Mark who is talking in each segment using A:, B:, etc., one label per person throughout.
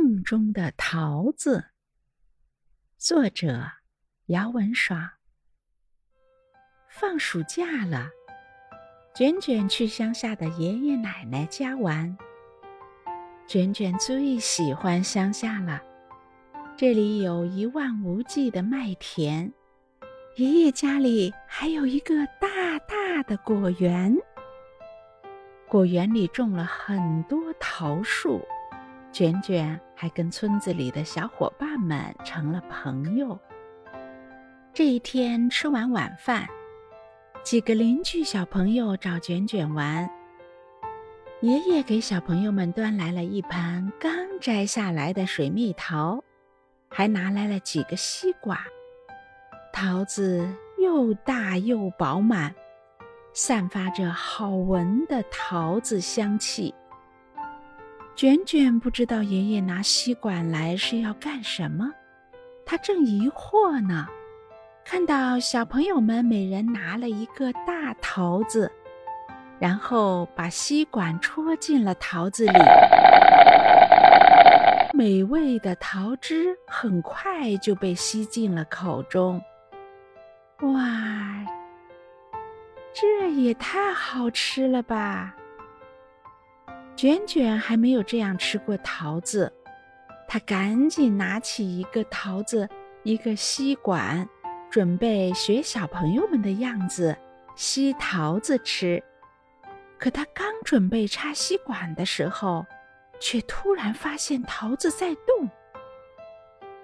A: 梦中的桃子，作者姚文爽。放暑假了，卷卷去乡下的爷爷奶奶家玩。卷卷最喜欢乡下了，这里有一望无际的麦田，爷爷家里还有一个大大的果园，果园里种了很多桃树。卷卷还跟村子里的小伙伴们成了朋友。这一天吃完晚饭，几个邻居小朋友找卷卷玩。爷爷给小朋友们端来了一盘刚摘下来的水蜜桃，还拿来了几个西瓜。桃子又大又饱满，散发着好闻的桃子香气。卷卷不知道爷爷拿吸管来是要干什么，他正疑惑呢。看到小朋友们每人拿了一个大桃子，然后把吸管戳进了桃子里，美味的桃汁很快就被吸进了口中。哇，这也太好吃了吧！卷卷还没有这样吃过桃子，他赶紧拿起一个桃子，一个吸管，准备学小朋友们的样子吸桃子吃。可他刚准备插吸管的时候，却突然发现桃子在动。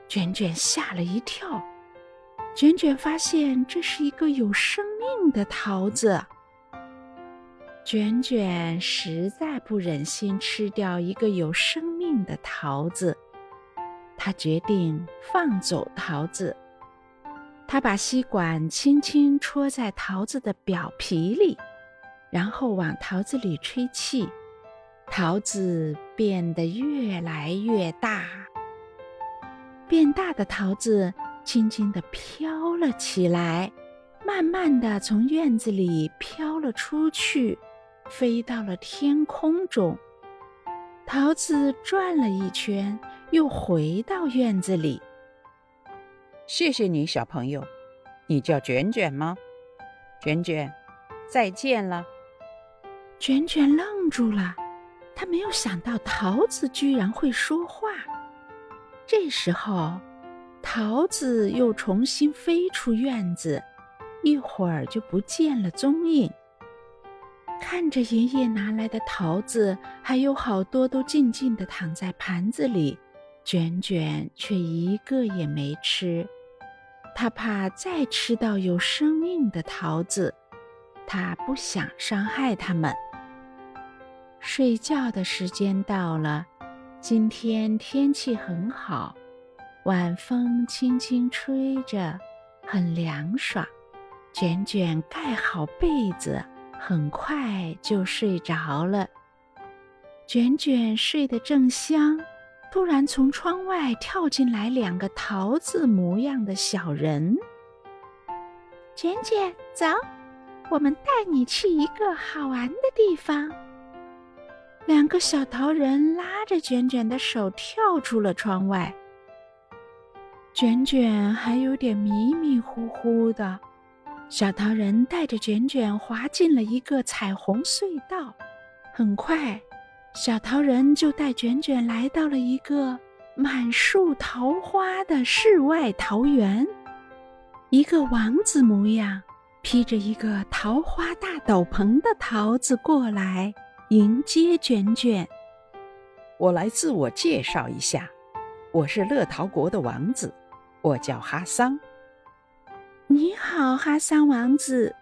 A: 卷卷吓了一跳，卷卷发现这是一个有生命的桃子。卷卷实在不忍心吃掉一个有生命的桃子，他决定放走桃子。他把吸管轻轻戳在桃子的表皮里，然后往桃子里吹气，桃子变得越来越大。变大的桃子轻轻地飘了起来，慢慢地从院子里飘了出去。飞到了天空中，桃子转了一圈，又回到院子里。
B: 谢谢你，小朋友。你叫卷卷吗？卷卷，再见了。
A: 卷卷愣住了，他没有想到桃子居然会说话。这时候，桃子又重新飞出院子，一会儿就不见了踪影。看着爷爷拿来的桃子，还有好多都静静地躺在盘子里，卷卷却一个也没吃。他怕再吃到有生命的桃子，他不想伤害它们。睡觉的时间到了，今天天气很好，晚风轻轻吹着，很凉爽。卷卷盖好被子。很快就睡着了。卷卷睡得正香，突然从窗外跳进来两个桃子模样的小人。卷卷，走，我们带你去一个好玩的地方。两个小桃人拉着卷卷的手跳出了窗外。卷卷还有点迷迷糊糊的。小桃人带着卷卷滑进了一个彩虹隧道，很快，小桃人就带卷卷来到了一个满树桃花的世外桃源。一个王子模样、披着一个桃花大斗篷的桃子过来迎接卷卷。
B: 我来自我介绍一下，我是乐桃国的王子，我叫哈桑。
A: 你好，哈桑王子，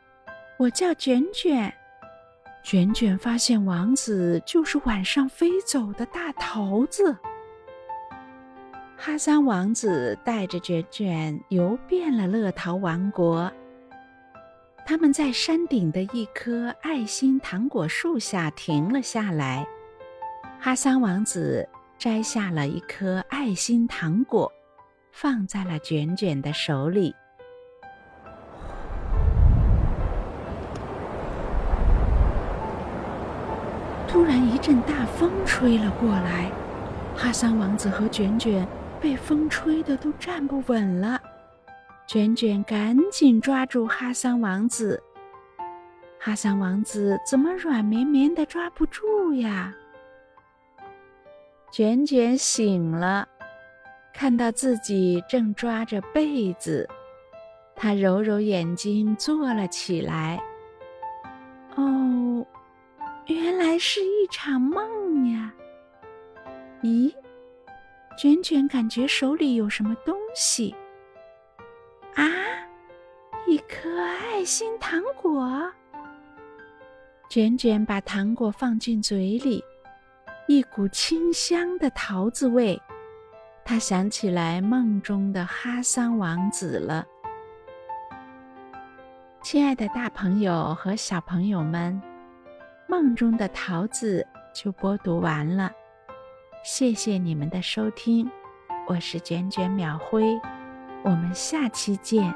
A: 我叫卷卷。卷卷发现王子就是晚上飞走的大桃子。哈桑王子带着卷卷游遍了乐桃王国。他们在山顶的一棵爱心糖果树下停了下来。哈桑王子摘下了一颗爱心糖果，放在了卷卷的手里。突然，一阵大风吹了过来，哈桑王子和卷卷被风吹得都站不稳了。卷卷赶紧抓住哈桑王子，哈桑王子怎么软绵绵的抓不住呀？卷卷醒了，看到自己正抓着被子，他揉揉眼睛坐了起来。哦，原来是一场梦呀！咦，卷卷感觉手里有什么东西。啊，一颗爱心糖果。卷卷把糖果放进嘴里，一股清香的桃子味。他想起来梦中的哈桑王子了。亲爱的，大朋友和小朋友们，梦中的桃子就播读完了。谢谢你们的收听，我是卷卷秒辉。我们下期见。